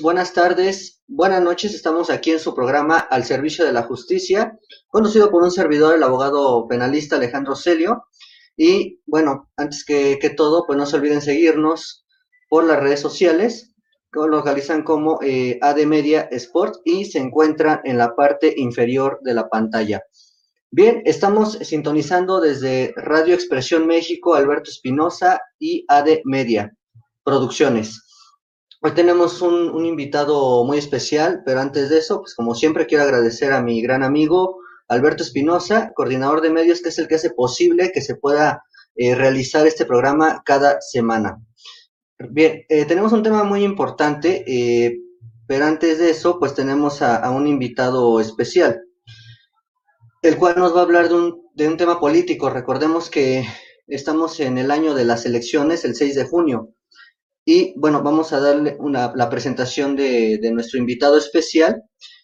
Buenas tardes, buenas noches. Estamos aquí en su programa Al Servicio de la Justicia, conducido por un servidor, el abogado penalista Alejandro Celio. Y bueno, antes que, todo, pues no se olviden seguirnos por las redes sociales, que lo localizan como eh, AD Media Sport y se encuentran en la parte inferior de la pantalla. Bien, estamos sintonizando desde Radio Expresión México, Alberto Espinosa y AD Media Producciones. Hoy tenemos un, invitado muy especial, pero antes de eso, pues como siempre quiero agradecer a mi gran amigo Alberto Espinosa, coordinador de medios, que es el que hace posible que se pueda eh, realizar este programa cada semana. Bien, eh, tenemos un tema muy importante, eh, pero antes de eso, pues tenemos a, un invitado especial, el cual nos va a hablar de un, de un tema político. Recordemos que estamos en el año de las elecciones, el 6 de junio. Y bueno, vamos a darle una, la presentación de, nuestro invitado especial.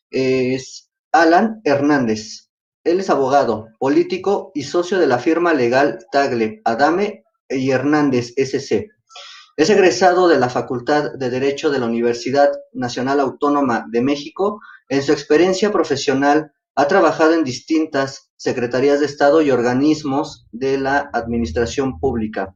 Es Alan Hernández. Él es abogado, político y socio de la firma legal Tagle, Adame y Hernández SC. Es egresado de la Facultad de Derecho de la Universidad Nacional Autónoma de México. En su experiencia profesional ha trabajado en distintas secretarías de Estado y organismos de la administración pública.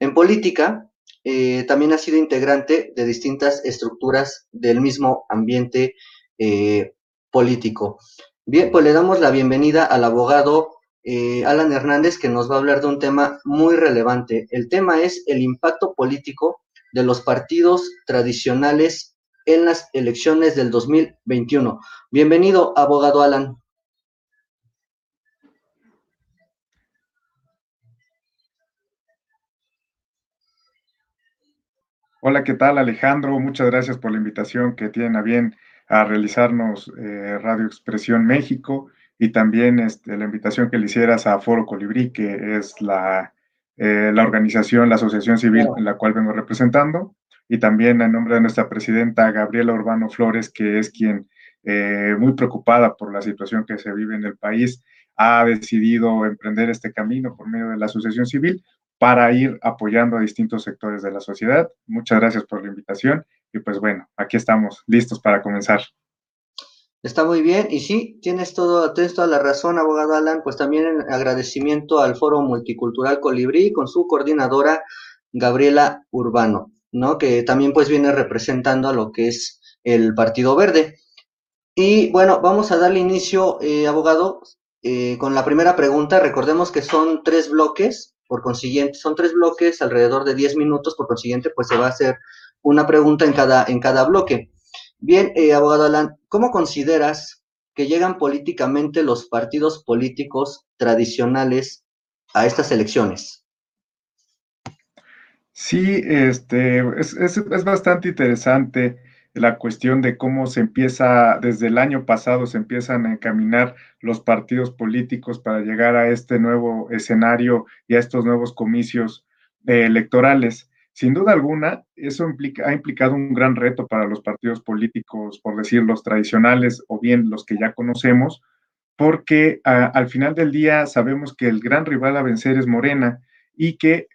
En política, eh, también ha sido integrante de distintas estructuras del mismo ambiente eh, político. Bien, pues le damos la bienvenida al abogado eh, Alan Hernández, que nos va a hablar de un tema muy relevante. El tema es el impacto político de los partidos tradicionales en las elecciones del 2021. Bienvenido, abogado Alan. Hola, ¿qué tal Alejandro? Muchas gracias por la invitación que tienen a bien a realizarnos eh, Radio Expresión México y también este, la invitación que le hicieras a Foro Colibrí, que es la, eh, la organización, la asociación civil en la cual vengo representando, y también en nombre de nuestra presidenta Gabriela Urbano Flores, que es quien, eh, muy preocupada por la situación que se vive en el país, ha decidido emprender este camino por medio de la asociación civil para ir apoyando a distintos sectores de la sociedad. Muchas gracias por la invitación y pues bueno, aquí estamos listos para comenzar. Está muy bien, y sí, tienes, todo, tienes toda la razón, abogado Alan, pues también en agradecimiento al Foro Multicultural Colibrí con su coordinadora Gabriela Urbano, ¿no? Que también pues viene representando a lo que es el Partido Verde. Y bueno, vamos a darle inicio, eh, abogado, eh, con la primera pregunta. Recordemos que son tres bloques, por consiguiente, son tres bloques, alrededor de 10 minutos, por consiguiente, pues se va a hacer una pregunta en cada, en cada bloque. Bien, eh, abogado Alan, ¿cómo consideras que llegan políticamente los partidos políticos tradicionales a estas elecciones? Sí, este, es, es bastante interesante la cuestión de cómo se empieza, desde el año pasado se empiezan a encaminar los partidos políticos para llegar a este nuevo escenario y a estos nuevos comicios eh, electorales. Sin duda alguna, eso implica, ha implicado un gran reto para los partidos políticos, por decir los tradicionales o bien los que ya conocemos, porque al final del día sabemos que el gran rival a vencer es Morena y que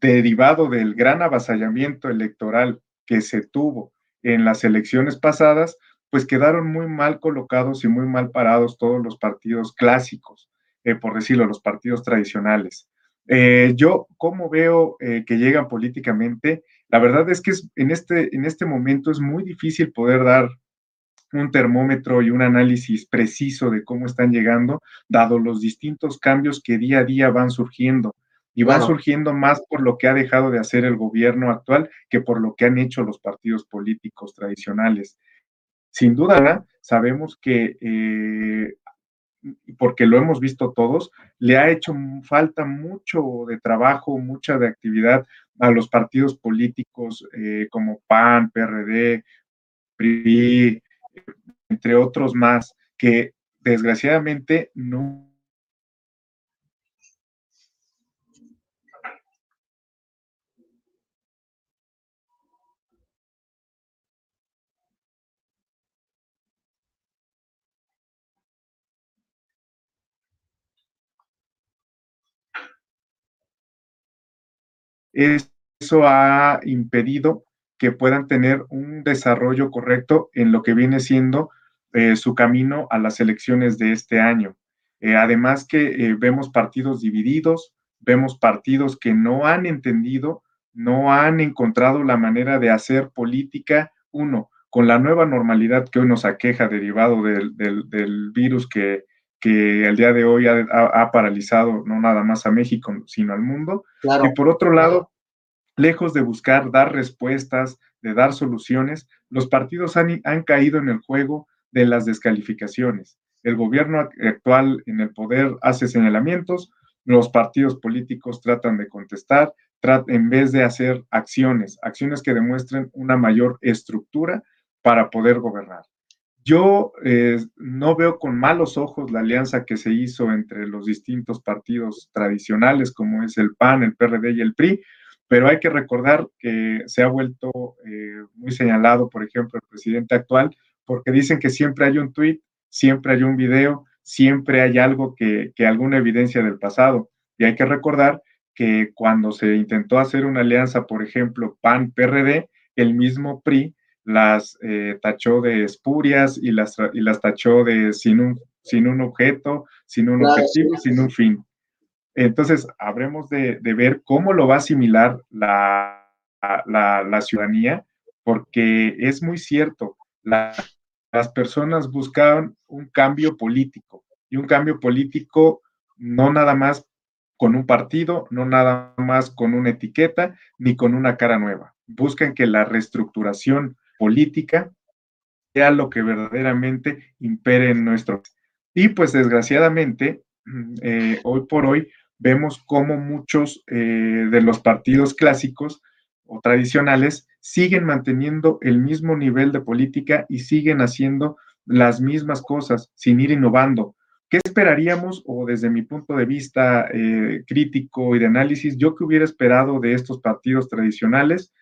derivado del gran avasallamiento electoral que se tuvo en las elecciones pasadas, pues quedaron muy mal colocados y muy mal parados todos los partidos clásicos, eh, por decirlo, los partidos tradicionales. Eh, yo, ¿cómo veo eh, que llegan políticamente? La verdad es que en, este, en este momento es muy difícil poder dar un termómetro y un análisis preciso de cómo están llegando, dado los distintos cambios que día a día van surgiendo y van surgiendo más por lo que ha dejado de hacer el gobierno actual que por lo que han hecho los partidos políticos tradicionales. Sin duda, sabemos que, eh, porque lo hemos visto todos, le ha hecho falta mucho de trabajo, mucha de actividad a los partidos políticos eh, como PAN, PRD, PRI, entre otros más, que desgraciadamente no Eso ha impedido que puedan tener un desarrollo correcto en lo que viene siendo eh, su camino a las elecciones de este año. Eh, además que eh, vemos partidos divididos, vemos partidos que no han entendido, no han encontrado la manera de hacer política, uno, con la nueva normalidad que hoy nos aqueja derivado del, virus que, que el día de hoy ha, paralizado no nada más a México, sino al mundo. Y por otro lado, lejos de buscar dar respuestas, de dar soluciones, los partidos han, han caído en el juego de las descalificaciones. El gobierno actual en el poder hace señalamientos, los partidos políticos tratan de contestar, en vez de hacer acciones, acciones que demuestren una mayor estructura para poder gobernar. Yo eh, no veo con malos ojos la alianza que se hizo entre los distintos partidos tradicionales, como es el PAN, el PRD y el PRI, pero hay que recordar que se ha vuelto eh, muy señalado, por ejemplo, el presidente actual, porque dicen que siempre hay un tuit, siempre hay un video, siempre hay algo que, que alguna evidencia del pasado. Y hay que recordar que cuando se intentó hacer una alianza, por ejemplo, PAN-PRD, el mismo PRI las eh, tachó de espurias y las, y las tachó de sin un, sin un objeto, sin un objetivo, sin un fin. Entonces, habremos de, ver cómo lo va a asimilar la, la, ciudadanía, porque es muy cierto, las personas buscan un cambio político y un cambio político no nada más con un partido, no nada más con una etiqueta ni con una cara nueva. Buscan que la reestructuración política sea lo que verdaderamente impere en nuestro. Y pues desgraciadamente, eh, hoy por hoy vemos cómo muchos eh, de los partidos clásicos o tradicionales siguen manteniendo el mismo nivel de política y siguen haciendo las mismas cosas sin ir innovando. ¿Qué esperaríamos, o desde mi punto de vista eh, crítico y de análisis, yo que hubiera esperado de estos partidos tradicionales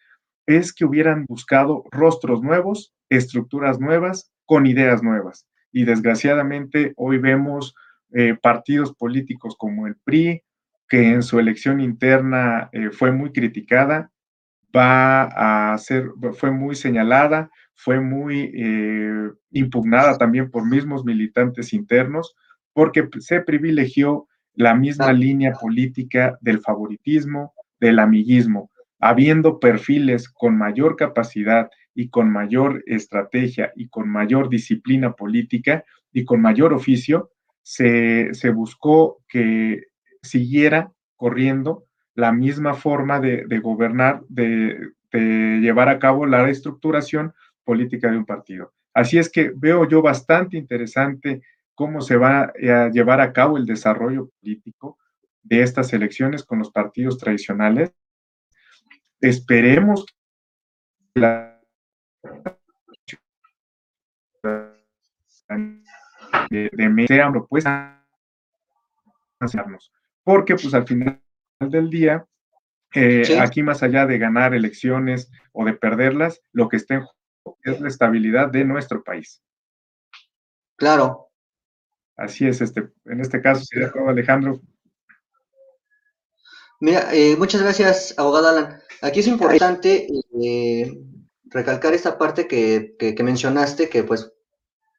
es que hubieran buscado rostros nuevos, estructuras nuevas, con ideas nuevas. Y desgraciadamente hoy vemos eh, partidos políticos como el PRI, que en su elección interna eh, fue muy criticada, va a ser, fue muy señalada, fue muy impugnada también por mismos militantes internos, porque se privilegió la misma línea política del favoritismo, del amiguismo, habiendo perfiles con mayor capacidad y con mayor estrategia y con mayor disciplina política y con mayor oficio, se, buscó que siguiera corriendo la misma forma de, gobernar, de, de, llevar a cabo la reestructuración política de un partido. Así es que veo yo bastante interesante cómo se va a llevar a cabo el desarrollo político de estas elecciones con los partidos tradicionales. Esperemos que la de, de sean propuestas porque pues al final del día eh, aquí más allá de ganar elecciones o de perderlas lo que está en juego es la estabilidad de nuestro país claro Así es, este, en este caso sería todo, Alejandro. Mira, eh, muchas gracias, abogado Alan. Aquí es importante eh, recalcar esta parte que, mencionaste, que pues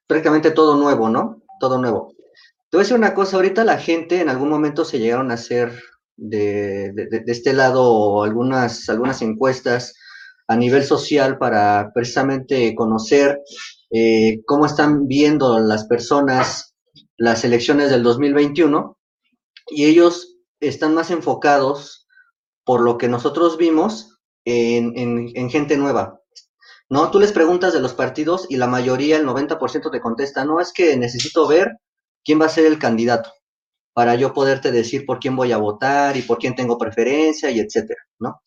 prácticamente todo nuevo, ¿no? Todo nuevo. Te voy a decir una cosa, ahorita la gente en algún momento se llegaron a hacer de, este lado algunas, algunas encuestas a nivel social para precisamente conocer eh, cómo están viendo las personas las elecciones del 2021 y ellos están más enfocados, por lo que nosotros vimos, en, gente nueva. ¿No? Tú les preguntas de los partidos y la mayoría, el 90% te contesta, no, es que necesito ver quién va a ser el candidato para yo poderte decir por quién voy a votar y por quién tengo preferencia y etcétera, ¿no?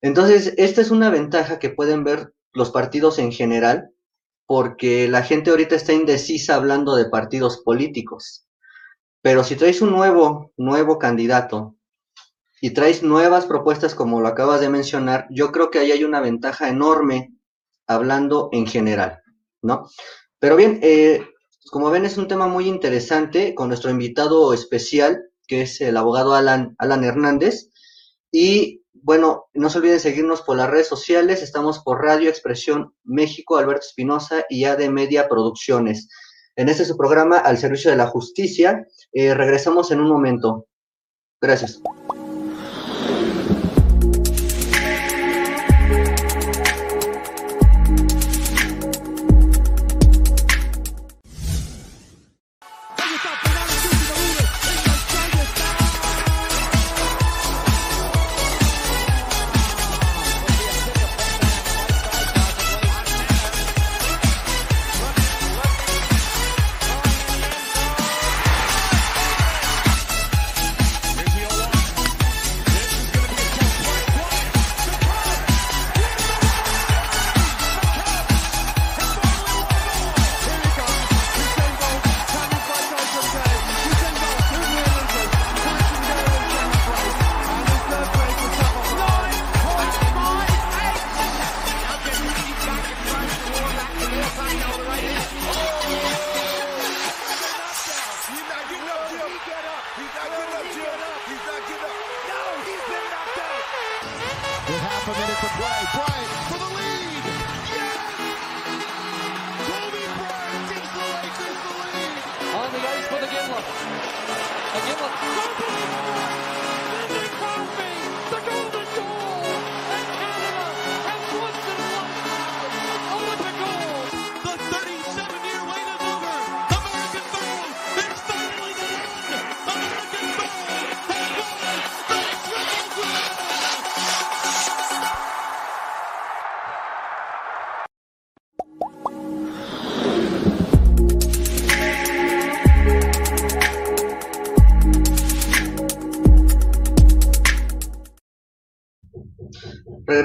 Entonces, esta es una ventaja que pueden ver los partidos en general porque la gente ahorita está indecisa hablando de partidos políticos. Pero si traes un nuevo, nuevo candidato y traes nuevas propuestas como lo acabas de mencionar, yo creo que ahí hay una ventaja enorme hablando en general, ¿no? Pero bien, eh, como ven es un tema muy interesante con nuestro invitado especial, que es el abogado Alan, Alan Hernández, y bueno, no se olviden seguirnos por las redes sociales. Estamos por Radio Expresión México, Alberto Espinosa y AD Media Producciones. En este su programa Al Servicio de la Justicia. Eh, regresamos en un momento. Gracias. Pick up.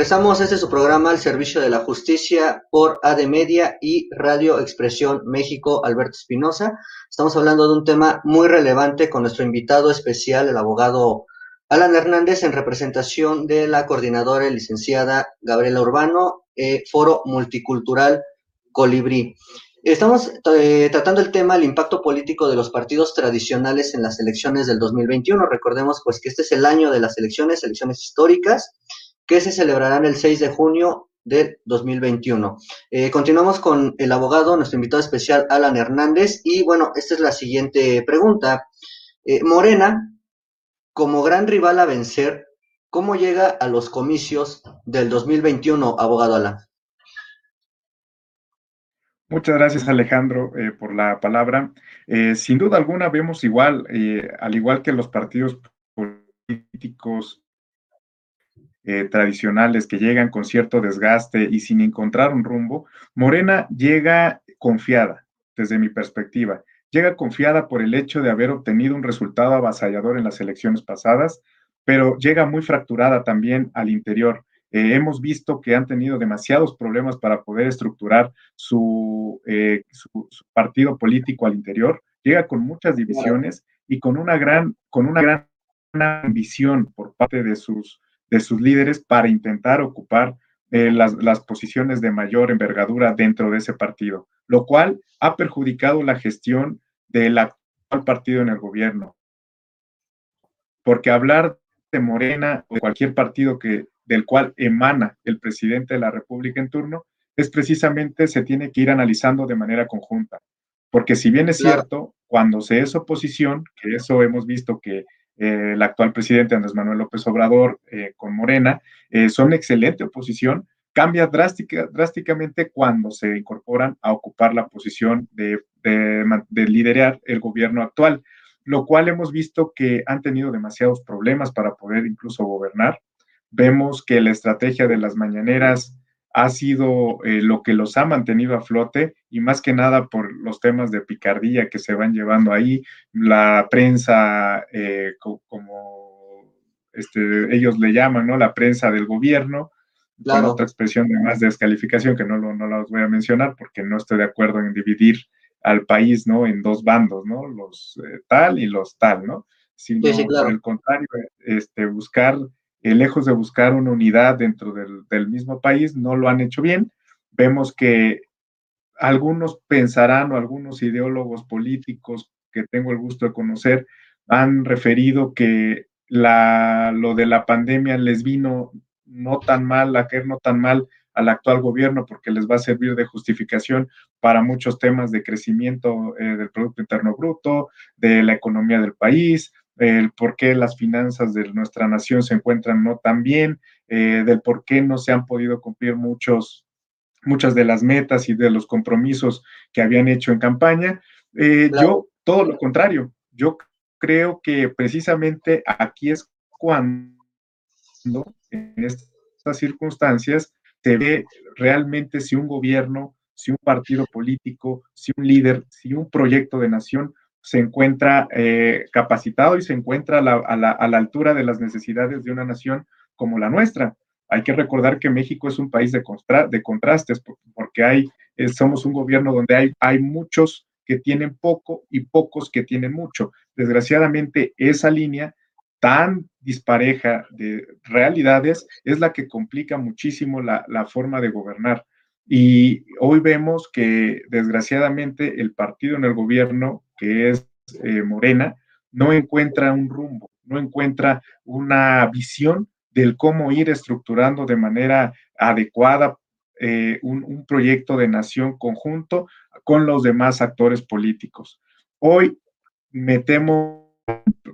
Regresamos este su programa al servicio de la justicia por AD Media y Radio Expresión México, Alberto Espinosa. Estamos hablando de un tema muy relevante con nuestro invitado especial, el abogado Alan Hernández, en representación de la coordinadora y licenciada Gabriela Urbano, eh, Foro Multicultural Colibrí. Estamos eh, tratando el tema del impacto político de los partidos tradicionales en las elecciones del 2021. Recordemos pues que este es el año de las elecciones, elecciones históricas que se celebrarán el 6 de junio de 2021. Eh, continuamos con el abogado, nuestro invitado especial, Alan Hernández, y bueno, esta es la siguiente pregunta. Eh, Morena, como gran rival a vencer, ¿cómo llega a los comicios del 2021, abogado Alan? Muchas gracias Alejandro eh, por la palabra. sin duda alguna vemos igual, al igual que los partidos políticos eh, tradicionales que llegan con cierto desgaste y sin encontrar un rumbo, Morena llega confiada, desde mi perspectiva. Llega confiada por el hecho de haber obtenido un resultado avasallador en las elecciones pasadas, pero llega muy fracturada también al interior. Eh, hemos visto que han tenido demasiados problemas para poder estructurar su, eh, su, partido político al interior. Llega con muchas divisiones y con una gran, con una gran ambición por parte de sus de sus líderes para intentar ocupar eh, las, las, posiciones de mayor envergadura dentro de ese partido, lo cual ha perjudicado la gestión del actual partido en el gobierno. Porque hablar de Morena o de cualquier partido que, del cual emana el presidente de la República en turno, es precisamente se tiene que ir analizando de manera conjunta. Porque si bien es cierto, cuando se es oposición, que eso hemos visto que eh, el actual presidente Andrés Manuel López Obrador eh, con Morena, eh, son excelente oposición, cambia drástica, drásticamente cuando se incorporan a ocupar la posición de, de, liderar el gobierno actual, lo cual hemos visto que han tenido demasiados problemas para poder incluso gobernar. Vemos que la estrategia de las mañaneras ha sido eh, lo que los ha mantenido a flote y más que nada por los temas de picardía que se van llevando ahí, la prensa, eh, como este, ellos le llaman, ¿no? La prensa del gobierno, con otra expresión de más descalificación que no, lo, no la voy a mencionar porque no estoy de acuerdo en dividir al país, ¿no? En dos bandos, ¿no? Los eh, tal y los tal, ¿no? Sino, por el contrario, este, buscar eh, lejos de buscar una unidad dentro del, mismo país, no lo han hecho bien. Vemos que algunos pensarán o algunos ideólogos políticos que tengo el gusto de conocer han referido que la, lo de la pandemia les vino no tan mal, a caer no tan mal al actual gobierno porque les va a servir de justificación para muchos temas de crecimiento eh, del Producto Interno Bruto, de la economía del país, el por qué las finanzas de nuestra nación se encuentran no tan bien, eh, del por qué no se han podido cumplir muchos, muchas de las metas y de los compromisos que habían hecho en campaña. Eh, yo, todo lo contrario, yo creo que precisamente aquí es cuando, en estas circunstancias, se ve realmente si un gobierno, si un partido político, si un líder, si un proyecto de nación se encuentra eh, capacitado y se encuentra a la, altura de las necesidades de una nación como la nuestra. Hay que recordar que México es un país de, contra, de contrastes, porque hay, somos un gobierno donde hay, hay muchos que tienen poco y pocos que tienen mucho. Desgraciadamente, esa línea tan dispareja de realidades es la que complica muchísimo la, forma de gobernar. Y hoy vemos que desgraciadamente el partido en el gobierno, que es eh, Morena, no encuentra un rumbo, no encuentra una visión del cómo ir estructurando de manera adecuada eh, un, un, proyecto de nación conjunto con los demás actores políticos. Hoy me temo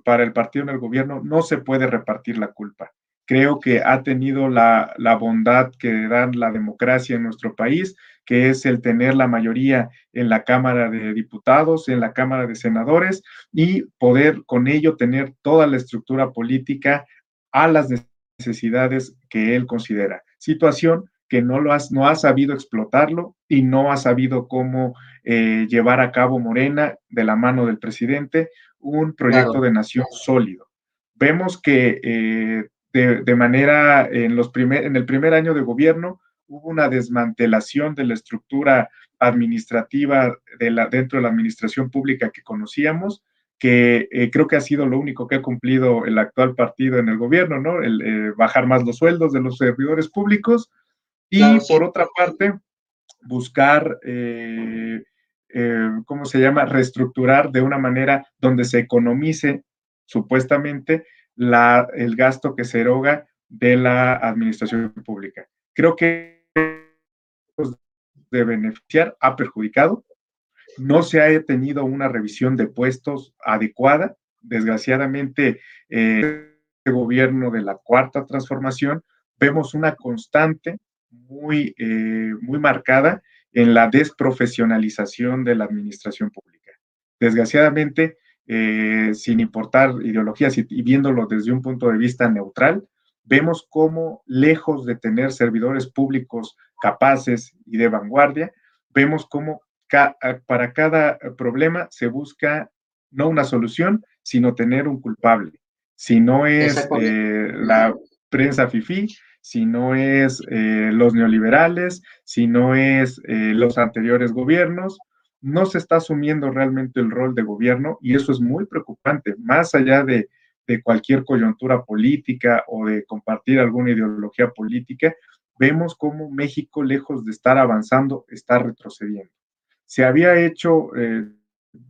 para el partido en el gobierno no se puede repartir la culpa. Creo que ha tenido la, la bondad que da la democracia en nuestro país, que es el tener la mayoría en la Cámara de Diputados, en la Cámara de Senadores y poder con ello tener toda la estructura política a las necesidades que él considera. Situación que no, lo has, no ha sabido explotarlo y no ha sabido cómo eh, llevar a cabo Morena de la mano del presidente un proyecto claro. de nación sólido. Vemos que eh, de, de, manera, en, los primer, en el primer año de gobierno, hubo una desmantelación de la estructura administrativa de la, dentro de la administración pública que conocíamos, que eh, creo que ha sido lo único que ha cumplido el actual partido en el gobierno, ¿no? El eh, bajar más los sueldos de los servidores públicos y claro, sí. por otra parte buscar, eh, ¿cómo se llama? Reestructurar de una manera donde se economice supuestamente la, el gasto que se eroga de la administración pública. Creo que de beneficiar ha perjudicado no se ha tenido una revisión de puestos adecuada. Desgraciadamente, eh, el gobierno de la cuarta transformación, vemos una constante muy, eh, muy marcada en la desprofesionalización de la administración pública. Desgraciadamente, eh, sin importar ideologías y, y viéndolo desde un punto de vista neutral, vemos cómo, lejos de tener servidores públicos capaces y de vanguardia, vemos cómo para cada problema se busca no una solución, sino tener un culpable. Si no es eh, la prensa FIFI, si no es eh, los neoliberales, si no es eh, los anteriores gobiernos, no se está asumiendo realmente el rol de gobierno y eso es muy preocupante, más allá de, de cualquier coyuntura política o de compartir alguna ideología política, vemos cómo México, lejos de estar avanzando, está retrocediendo se había hecho, eh,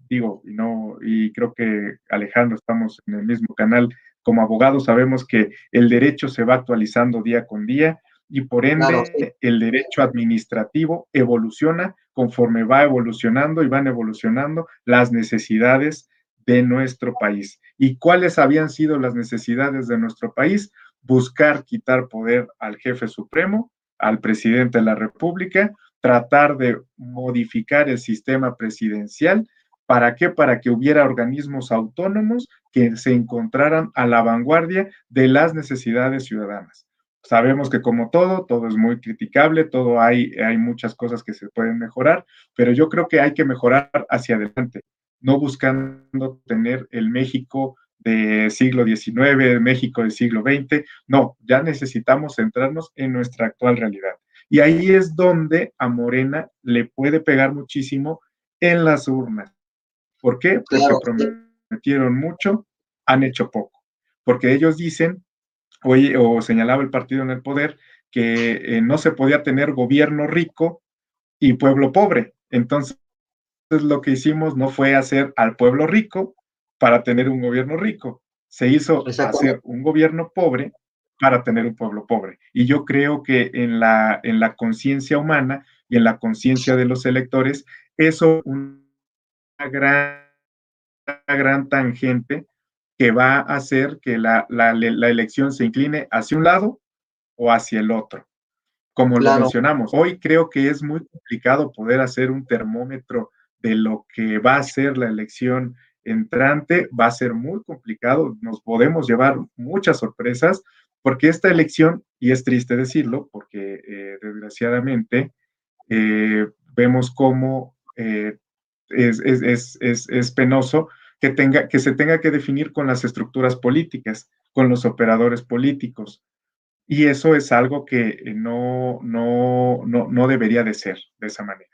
digo, y no, y creo que Alejandro estamos en el mismo canal, como abogados sabemos que el derecho se va actualizando día con día y por ende claro, sí. el derecho administrativo evoluciona conforme va evolucionando y van evolucionando las necesidades de nuestro país. ¿Y cuáles habían sido las necesidades de nuestro país? Buscar quitar poder al jefe supremo, al presidente de la República, tratar de modificar el sistema presidencial. ¿Para qué? Para que hubiera organismos autónomos que se encontraran a la vanguardia de las necesidades ciudadanas. Sabemos que como todo, todo es muy criticable, todo hay, hay muchas cosas que se pueden mejorar, pero yo creo que hay que mejorar hacia adelante, no buscando tener el México de siglo XIX, el México del siglo XX, no, ya necesitamos centrarnos en nuestra actual realidad. Y ahí es donde a Morena le puede pegar muchísimo en las urnas. ¿Por qué? Porque prometieron mucho, han hecho poco. Porque ellos dicen, oye, o señalaba el partido en el poder, que eh, no se podía tener gobierno rico y pueblo pobre. Entonces, lo que hicimos no fue hacer al pueblo rico para tener un gobierno rico, Se hizo hacer un gobierno pobre para tener un pueblo pobre. Y yo creo que en la, en la conciencia humana y en la conciencia de los electores, eso es una gran, gran tangente que va a hacer que la, elección se incline hacia un lado o hacia el otro. Como lo mencionamos, hoy creo que es muy complicado poder hacer un termómetro de lo que va a ser la elección entrante, va a ser muy complicado, nos podemos llevar muchas sorpresas, porque esta elección, y es triste decirlo, porque eh, desgraciadamente eh, vemos cómo eh, es, es, penoso que, tenga, que se tenga que definir con las estructuras políticas, con los operadores políticos. Y eso es algo que no, no, no, no debería de ser de esa manera.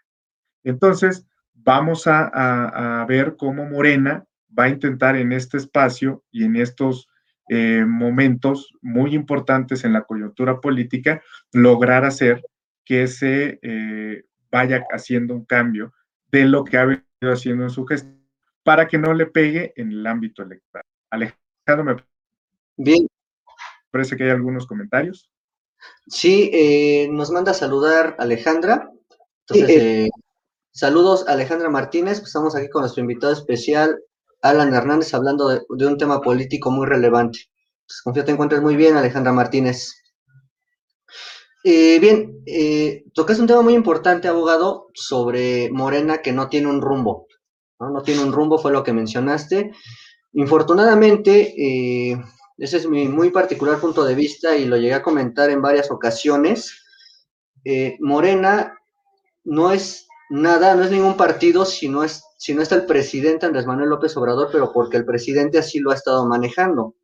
Entonces, vamos a, a, ver cómo Morena va a intentar en este espacio y en estos eh, momentos muy importantes en la coyuntura política lograr hacer que se eh, vaya haciendo un cambio de lo que ha venido haciendo en su gestión para que no le pegue en el ámbito electoral. Alejandro, me Bien. parece que hay algunos comentarios. Sí, eh, nos manda a saludar Alejandra. Entonces, saludos Alejandra Martínez, estamos aquí con nuestro invitado especial, Alan Hernández hablando de, un tema político muy relevante. Pues confío te encuentres muy bien, Alejandra Martínez. Eh, bien, eh, tocas un tema muy importante, abogado, sobre Morena que no tiene un rumbo. No, tiene un rumbo, fue lo que mencionaste. Infortunadamente, eh, ese es mi muy particular punto de vista y lo llegué a comentar en varias ocasiones. Eh, Morena no es nada, no es ningún partido si no, es, si no está el presidente Andrés Manuel López Obrador, pero porque el presidente así lo ha estado manejando,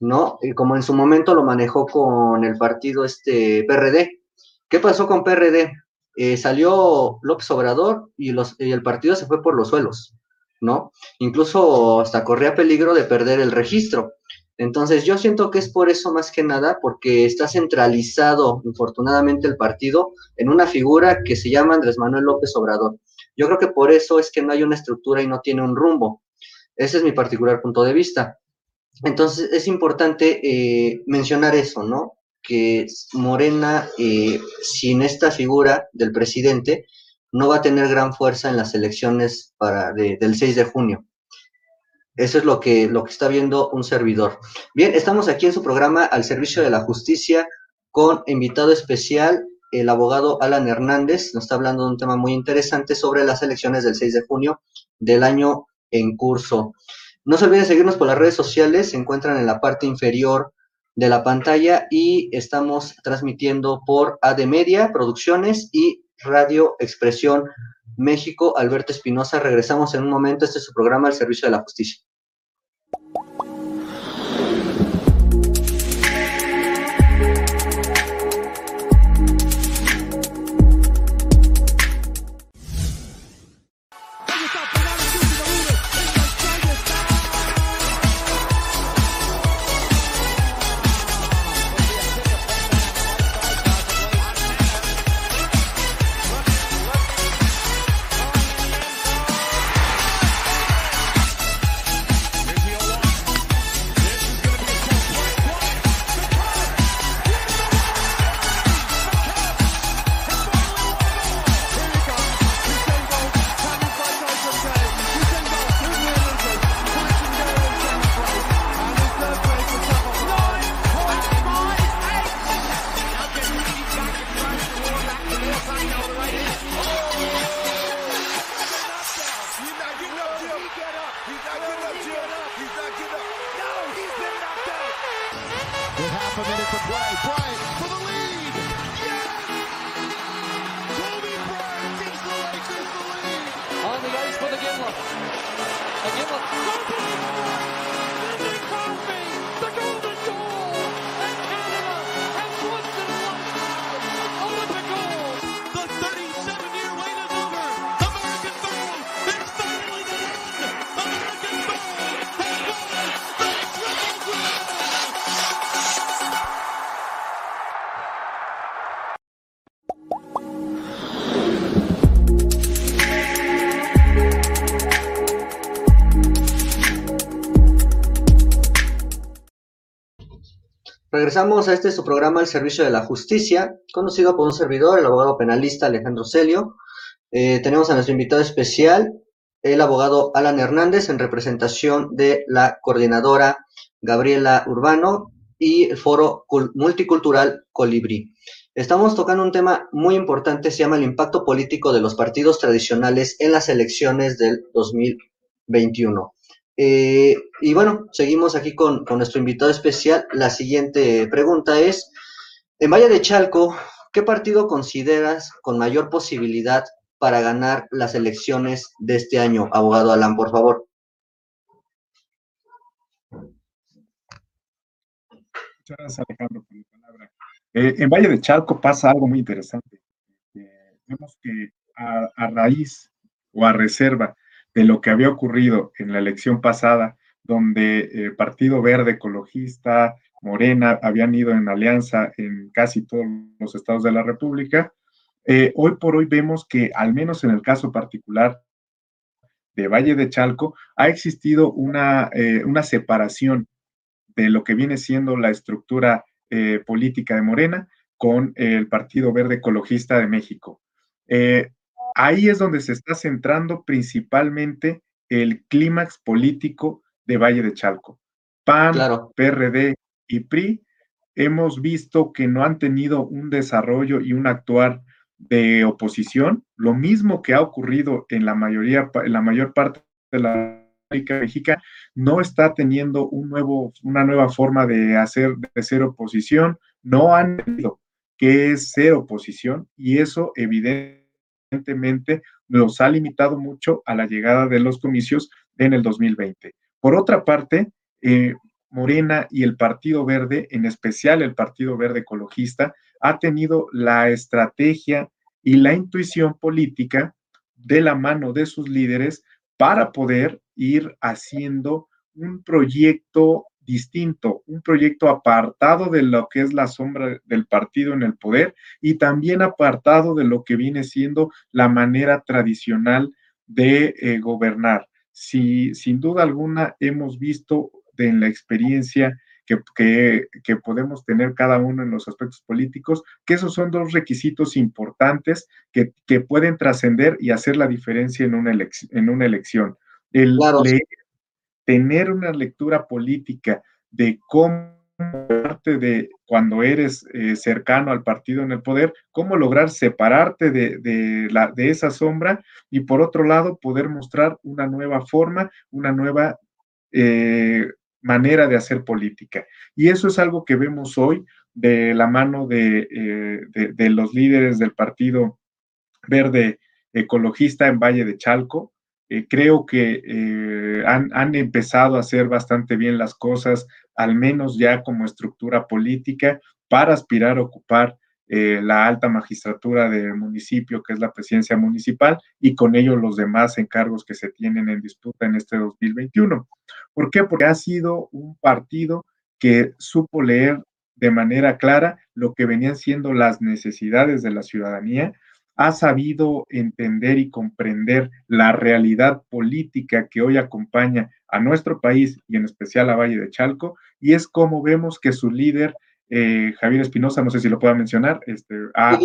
¿no? Y como en su momento lo manejó con el partido este PRD. ¿Qué pasó con PRD? Eh, salió López Obrador y, el partido se fue por los suelos, ¿no? Incluso hasta corría peligro de perder el registro. Entonces yo siento que es por eso más que nada, porque está centralizado, infortunadamente, el partido en una figura que se llama Andrés Manuel López Obrador. Yo creo que por eso es que no hay una estructura y no tiene un rumbo. Ese es mi particular punto de vista. Entonces es importante eh, mencionar eso, ¿no? Que Morena, eh, sin esta figura del presidente, no va a tener gran fuerza en las elecciones para del 6 de junio. Eso es lo que, lo que está viendo un servidor. Bien, estamos aquí en su programa al servicio de la justicia con invitado especial, el abogado Alan Hernández. Nos está hablando de un tema muy interesante sobre las elecciones del 6 de junio del año en curso. No se olviden seguirnos por las redes sociales, se encuentran en la parte inferior de la pantalla y estamos transmitiendo por AD Media Producciones y Radio Expresión México. Alberto Espinosa, regresamos en un momento. Este es su programa al servicio de la justicia. Regresamos a este su programa El Servicio de la Justicia, conocido por un servidor, el abogado penalista Alejandro Celio. Eh, tenemos a nuestro invitado especial, el abogado Alan Hernández, en representación de la coordinadora Gabriela Urbano y el foro multicultural Colibrí. Estamos tocando un tema muy importante, se llama el impacto político de los partidos tradicionales en las elecciones del 2021. Eh, y bueno, seguimos aquí con, nuestro invitado especial. La siguiente pregunta es, en Valle de Chalco, ¿qué partido consideras con mayor posibilidad para ganar las elecciones de este año? Abogado Alan, por favor. Muchas gracias, Alejandro, por la palabra. Eh, en Valle de Chalco pasa algo muy interesante. Eh, vemos que a, raíz o a reserva de lo que había ocurrido en la elección pasada, donde el Partido Verde Ecologista, Morena, habían ido en alianza en casi todos los estados de la República, eh, hoy por hoy vemos que, al menos en el caso particular de Valle de Chalco, ha existido una, eh, una separación de lo que viene siendo la estructura eh, política de Morena con el Partido Verde Ecologista de México. Ahí es donde se está centrando principalmente el clímax político de Valle de Chalco. PAN, PRD y PRI hemos visto que no han tenido un desarrollo y un actuar de oposición, lo mismo que ha ocurrido en la mayoría, en la mayor parte de la República Mexicana, no está teniendo un nuevo, una nueva forma de hacer, de ser oposición, no han tenido que es ser oposición y eso evidentemente nos ha limitado mucho a la llegada de los comicios en el 2020. Por otra parte, eh, Morena y el Partido Verde, en especial el Partido Verde Ecologista, ha tenido la estrategia y la intuición política de la mano de sus líderes para poder ir haciendo un proyecto distinto, un proyecto apartado de lo que es la sombra del partido en el poder y también apartado de lo que viene siendo la manera tradicional de eh, gobernar. Si sin duda alguna hemos visto en la experiencia que, podemos tener cada uno en los aspectos políticos, que esos son dos requisitos importantes que, pueden trascender y hacer la diferencia en una, en una elección. El tener una lectura política de cómo parte de cuando eres eh, cercano al partido en el poder, cómo lograr separarte de, la, de esa sombra y por otro lado poder mostrar una nueva forma, una nueva eh, manera de hacer política. Y eso es algo que vemos hoy de la mano de, eh, los líderes del Partido Verde Ecologista en Valle de Chalco. Eh, creo que eh, han, han, empezado a hacer bastante bien las cosas, al menos ya como estructura política, para aspirar a ocupar eh, la alta magistratura del municipio, que es la presidencia municipal, y con ello los demás encargos que se tienen en disputa en este 2021. ¿Por qué? Porque ha sido un partido que supo leer de manera clara lo que venían siendo las necesidades de la ciudadanía, ha sabido entender y comprender la realidad política que hoy acompaña a nuestro país y en especial a Valle de Chalco, y es como vemos que su líder eh, Javier Espinosa, no sé si lo pueda mencionar, este, ha,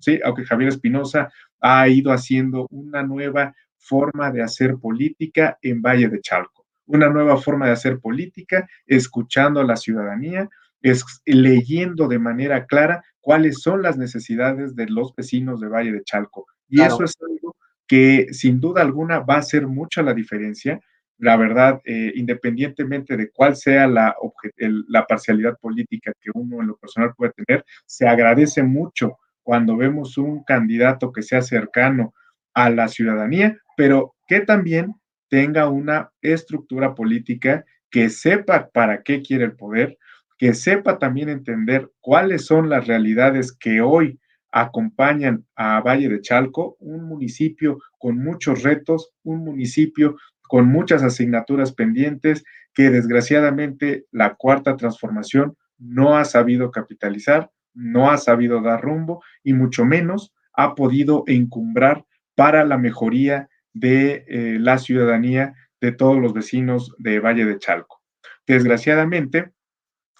sí, aunque Javier Espinosa ha ido haciendo una nueva forma de hacer política en Valle de Chalco, una nueva forma de hacer política, escuchando a la ciudadanía, es, leyendo de manera clara cuáles son las necesidades de los vecinos de Valle de Chalco. Y eso es algo que sin duda alguna va a hacer mucha la diferencia la verdad, eh, independientemente de cuál sea la, la parcialidad política que uno en lo personal puede tener, se agradece mucho cuando vemos un candidato que sea cercano a la ciudadanía, pero que también tenga una estructura política que sepa para qué quiere el poder, que sepa también entender cuáles son las realidades que hoy acompañan a Valle de Chalco, un municipio con muchos retos, un municipio con muchas asignaturas pendientes que desgraciadamente la cuarta transformación no ha sabido capitalizar, no ha sabido dar rumbo y mucho menos ha podido encumbrar para la mejoría de eh, la ciudadanía de todos los vecinos de Valle de Chalco. Desgraciadamente,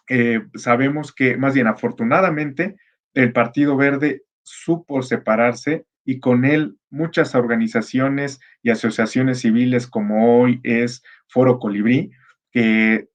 eh, sabemos que, más bien afortunadamente, el Partido Verde supo separarse y con él muchas organizaciones y asociaciones civiles como hoy es Foro Colibrí, que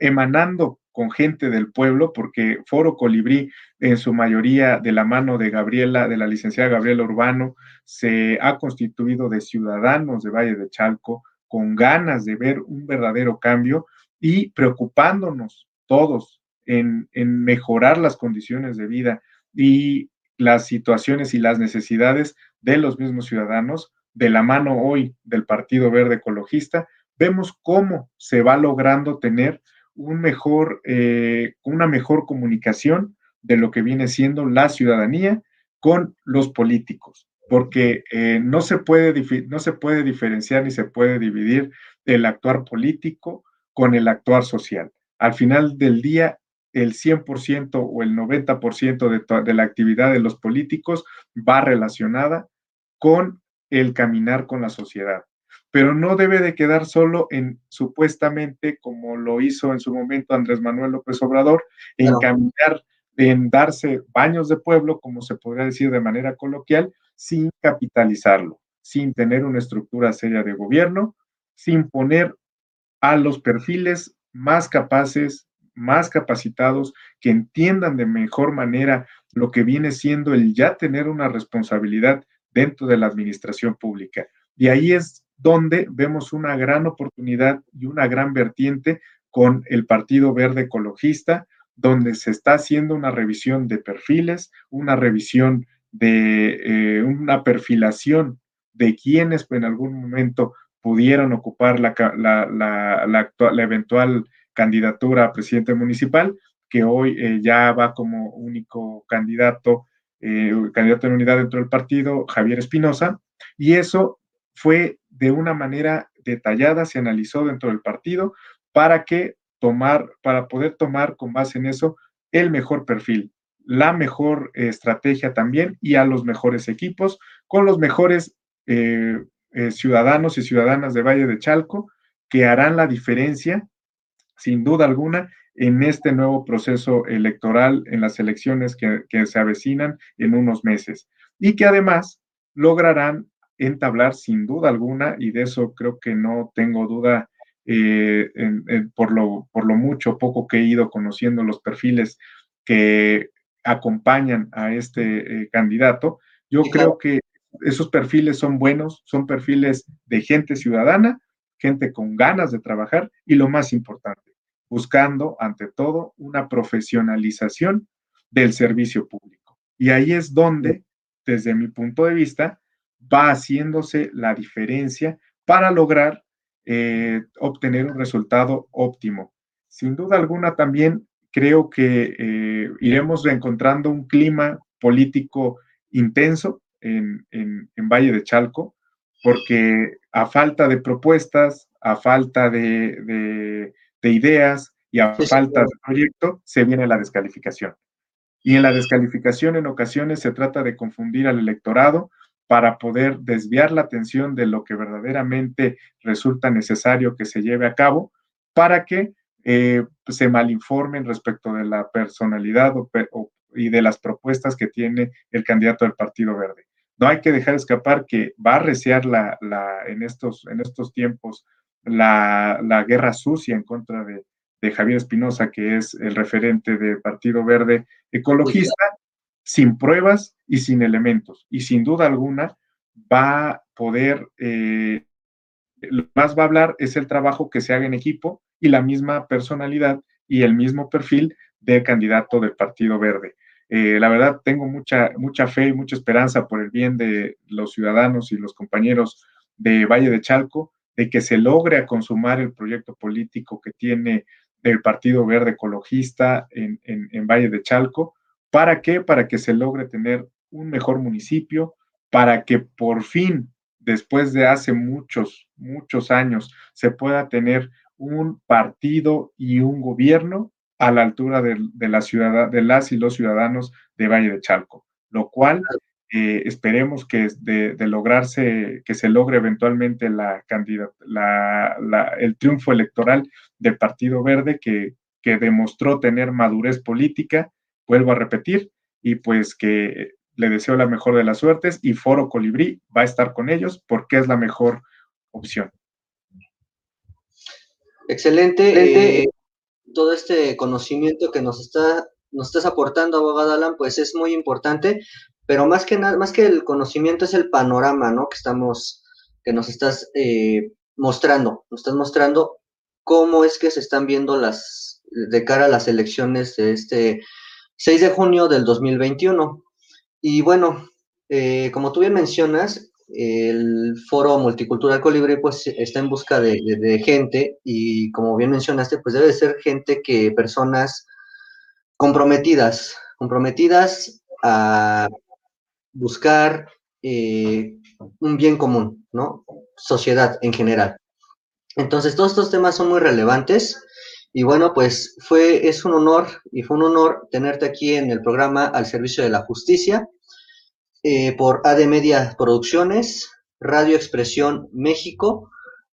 emanando con gente del pueblo, porque Foro Colibrí, en su mayoría de la mano de Gabriela, de la licenciada Gabriela Urbano, se ha constituido de ciudadanos de Valle de Chalco, con ganas de ver un verdadero cambio y preocupándonos todos en, mejorar las condiciones de vida y las situaciones y las necesidades de los mismos ciudadanos, de la mano hoy del Partido Verde Ecologista, vemos cómo se va logrando tener eh, una mejor comunicación de lo que viene siendo la ciudadanía con los políticos, porque eh, no, se puede, no se puede diferenciar ni se puede dividir el actuar político con el actuar social. Al final del día, el 100% o el 90% de, de la actividad de los políticos va relacionada con el caminar con la sociedad. Pero no debe de quedar solo en supuestamente, como lo hizo en su momento Andrés Manuel López Obrador, en caminar, en darse baños de pueblo, como se podría decir de manera coloquial, sin capitalizarlo, sin tener una estructura seria de gobierno, sin poner a los perfiles más capaces, más capacitados, que entiendan de mejor manera lo que viene siendo el ya tener una responsabilidad dentro de la administración pública. Y ahí es donde vemos una gran oportunidad y una gran vertiente con el Partido Verde Ecologista, donde se está haciendo una revisión de perfiles, una revisión de eh, una perfilación de quienes en algún momento pudieran ocupar la, la, eventual candidatura a presidente municipal, que hoy eh, ya va como único candidato, eh, candidato en unidad dentro del partido, Javier Espinosa, y eso fue de una manera detallada, se analizó dentro del partido para que tomar, para poder tomar con base en eso el mejor perfil, la mejor estrategia también y a los mejores equipos, con los mejores eh, eh, ciudadanos y ciudadanas de Valle de Chalco que harán la diferencia, sin duda alguna, en este nuevo proceso electoral, en las elecciones que, que se avecinan en unos meses. Y que además lograrán entablar sin duda alguna, y de eso creo que no tengo duda eh, por, lo, por lo mucho poco que he ido conociendo los perfiles que acompañan a este eh, candidato, yo creo que esos perfiles son buenos, son perfiles de gente ciudadana, gente con ganas de trabajar y lo más importante, buscando ante todo una profesionalización del servicio público. Y ahí es donde, desde mi punto de vista, va haciéndose la diferencia para lograr eh, obtener un resultado óptimo. Sin duda alguna también creo que eh, iremos encontrando un clima político intenso en, Valle de Chalco, porque a falta de propuestas, a falta de, ideas y a falta de proyecto, se viene la descalificación. Y en la descalificación en ocasiones se trata de confundir al electorado para poder desviar la atención de lo que verdaderamente resulta necesario que se lleve a cabo para que eh, se malinformen respecto de la personalidad y de las propuestas que tiene el candidato del Partido Verde. No hay que dejar escapar que va a reciar la, en, estos, en estos tiempos la, guerra sucia en contra de, de Javier Espinosa, que es el referente del Partido Verde Ecologista, sin pruebas y sin elementos. Y sin duda alguna va a poder, eh, lo más va a hablar es el trabajo que se haga en equipo y la misma personalidad y el mismo perfil del candidato del Partido Verde. Eh, la verdad, tengo mucha, mucha fe y mucha esperanza por el bien de los ciudadanos y los compañeros de Valle de Chalco, de que se logre consumar el proyecto político que tiene el Partido Verde Ecologista en, en Valle de Chalco ¿Para qué? Para que se logre tener un mejor municipio, para que por fin, después de hace muchos, muchos años, se pueda tener un partido y un gobierno a la altura de, la ciudad, de las y los ciudadanos de Valle de Chalco, lo cual eh, esperemos que de, de, lograrse, que se logre eventualmente la, la, el triunfo electoral del Partido Verde, que que demostró tener madurez política, vuelvo a repetir, y pues que le deseo la mejor de las suertes y Foro Colibrí va a estar con ellos porque es la mejor opción. Excelente. Eh, todo este conocimiento que nos está nos estás aportando, abogado Alan, pues es muy importante, pero más que nada, más que el conocimiento es el panorama, ¿no? Que estamos, que nos estás eh, mostrando, nos estás mostrando cómo es que se están viendo las, de cara a las elecciones de este 6 de junio del 2021. Y bueno, eh, como tú bien mencionas, el foro multicultural Colibrí pues está en busca de, gente y como bien mencionaste, pues debe ser gente que, personas comprometidas, comprometidas a buscar eh, un bien común, ¿no? Sociedad en general. Entonces, todos estos temas son muy relevantes y bueno, pues fue, es un honor y fue un honor tenerte aquí en el programa al servicio de la justicia eh, por AD Media Producciones, Radio Expresión México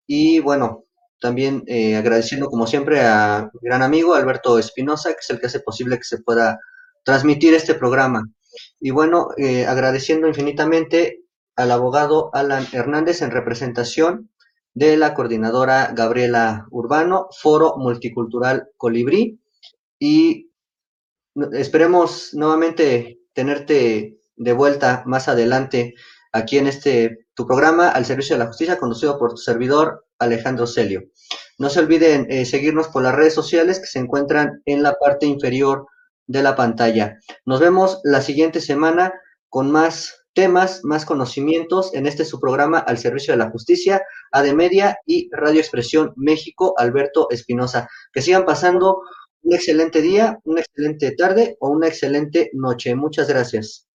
y bueno, también eh, agradeciendo como siempre a mi gran amigo Alberto Espinosa, que es el que hace posible que se pueda transmitir este programa. Y bueno, eh, agradeciendo infinitamente al abogado Alan Hernández en representación de la coordinadora Gabriela Urbano, Foro Multicultural Colibrí. Y esperemos nuevamente tenerte de vuelta más adelante aquí en este tu programa al servicio de la justicia conducido por tu servidor Alejandro Celio. No se olviden eh, seguirnos por las redes sociales que se encuentran en la parte inferior de la pantalla. Nos vemos la siguiente semana con más temas, más conocimientos en este su programa al servicio de la justicia, AD Media y Radio Expresión México, Alberto Espinosa. Que sigan pasando un excelente día, una excelente tarde o una excelente noche. Muchas gracias.